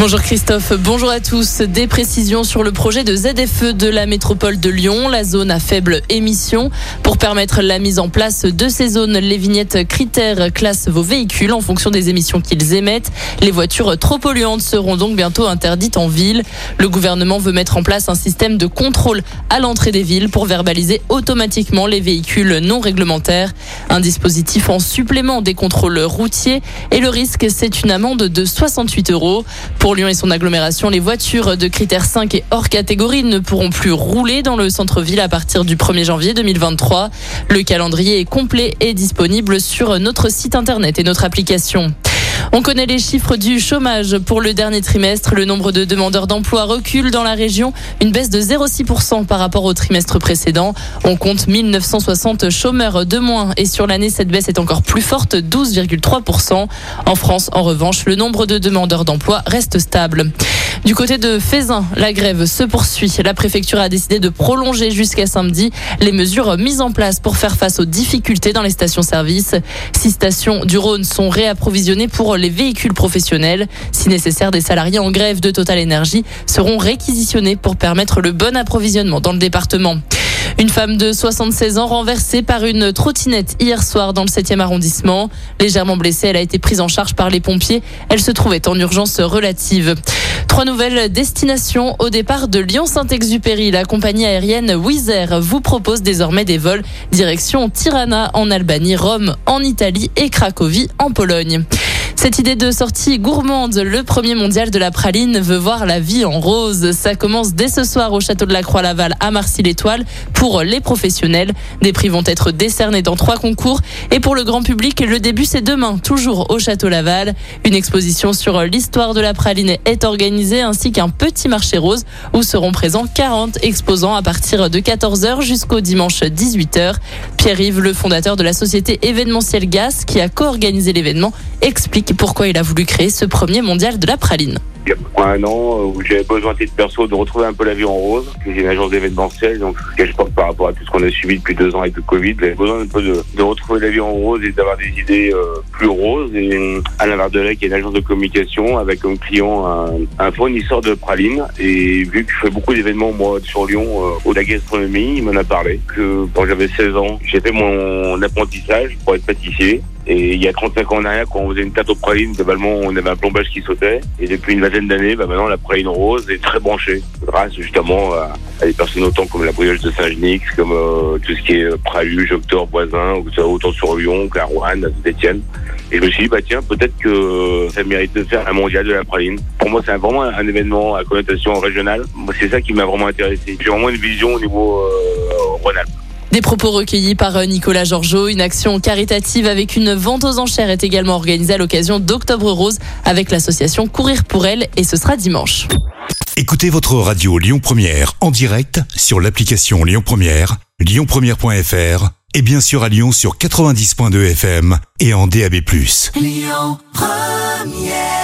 Bonjour Christophe, bonjour à tous. Des précisions sur le projet de ZFE de la métropole de Lyon, la zone à faible émission. Pour permettre la mise en place de ces zones, les vignettes critères classent vos véhicules en fonction des émissions qu'ils émettent. Les voitures trop polluantes seront donc bientôt interdites en ville. Le gouvernement veut mettre en place un système de contrôle à l'entrée des villes pour verbaliser automatiquement les véhicules non réglementaires. Un dispositif en supplément des contrôles routiers et le risque, c'est une amende de 68 euros. Pour pour Lyon et son agglomération, les voitures de critères 5 et hors catégorie ne pourront plus rouler dans le centre-ville à partir du 1er janvier 2023. Le calendrier est complet et disponible sur notre site internet et notre application. On connaît les chiffres du chômage pour le dernier trimestre. Le nombre de demandeurs d'emploi recule dans la région, une baisse de 0,6% par rapport au trimestre précédent. On compte 1960 chômeurs de moins et sur l'année, cette baisse est encore plus forte, 12,3%. En France, en revanche, le nombre de demandeurs d'emploi reste stable. Du côté de Fézin, la grève se poursuit. La préfecture a décidé de prolonger jusqu'à samedi les mesures mises en place pour faire face aux difficultés dans les stations-service. Six stations du Rhône sont réapprovisionnées pour les véhicules professionnels. Si nécessaire, des salariés en grève de Total Energy seront réquisitionnés pour permettre le bon approvisionnement dans le département. Une femme de 76 ans renversée par une trottinette hier soir dans le 7e arrondissement. Légèrement blessée, elle a été prise en charge par les pompiers. Elle se trouvait en urgence relative. Trois nouvelles destinations au départ de Lyon-Saint-Exupéry. La compagnie aérienne Wizz Air vous propose désormais des vols direction Tirana en Albanie, Rome en Italie et Cracovie en Pologne. Cette idée de sortie gourmande, le premier mondial de la praline veut voir la vie en rose. Ça commence dès ce soir au château de la Croix-Laval à Marcy-l'Étoile pour les professionnels. Des prix vont être décernés dans trois concours et pour le grand public, le début c'est demain, toujours au château Laval. Une exposition sur l'histoire de la praline est organisée ainsi qu'un petit marché rose où seront présents 40 exposants à partir de 14h jusqu'au dimanche 18h. Pierre-Yves, le fondateur de la société événementielle GAS qui a co-organisé l'événement, explique pourquoi il a voulu créer ce premier mondial de la praline il y a un an euh, où j'avais besoin, de perso, de retrouver un peu la vie en rose. J'ai une agence d'événementiel, donc ce que je pense par rapport à tout ce qu'on a suivi depuis deux ans avec le Covid. J'avais besoin un peu de, retrouver la vie en rose et d'avoir des idées euh, plus roses. Et Alain Vardelec, qui est une agence de communication, avec comme client un, un fournisseur de praline. Et vu que je fais beaucoup d'événements, moi, sur Lyon, euh, au la gastronomie, il m'en a parlé. Quand j'avais 16 ans, j'ai fait mon apprentissage pour être pâtissier. Et il y a 35 ans en arrière, quand on faisait une tarte aux pralines, globalement, on avait un plombage qui sautait. Et depuis une vingtaine d'années, bah maintenant, la praline rose est très branchée. Grâce justement à, des personnes autant comme la brioche de Saint-Genix, comme euh, tout ce qui est euh, Praluge, Octor, Voisin, autant sur Lyon qu'à Rouen, à Saint-Etienne. Et je me suis dit, bah tiens, peut-être que ça mérite de faire un mondial de la praline. Pour moi, c'est vraiment un événement à connotation régionale. C'est ça qui m'a vraiment intéressé. J'ai vraiment une vision au niveau euh, rhône des propos recueillis par euh, Nicolas Georgeot. Une action caritative avec une vente aux enchères est également organisée à l'occasion d'Octobre Rose avec l'association Courir pour elle et ce sera dimanche. Écoutez votre radio Lyon Première en direct sur l'application Lyon Première, lyonpremière.fr et bien sûr à Lyon sur 90.2 FM et en DAB+. Lyon Première